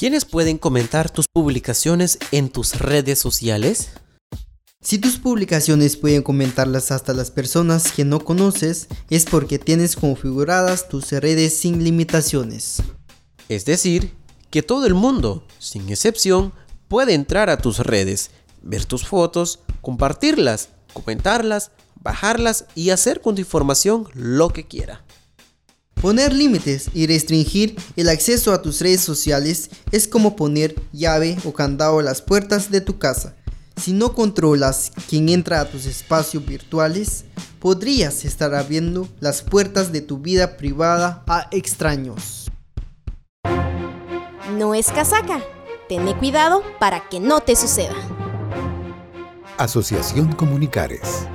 ¿Quiénes pueden comentar tus publicaciones en tus redes sociales? Si tus publicaciones pueden comentarlas hasta las personas que no conoces, es porque tienes configuradas tus redes sin limitaciones. Es decir, que todo el mundo, sin excepción, puede entrar a tus redes, ver tus fotos, compartirlas, comentarlas, bajarlas y hacer con tu información lo que quiera. Poner límites y restringir el acceso a tus redes sociales es como poner llave o candado a las puertas de tu casa. Si no controlas quién entra a tus espacios virtuales, podrías estar abriendo las puertas de tu vida privada a extraños. No es casaca. Ten cuidado para que no te suceda. Asociación Comunicares.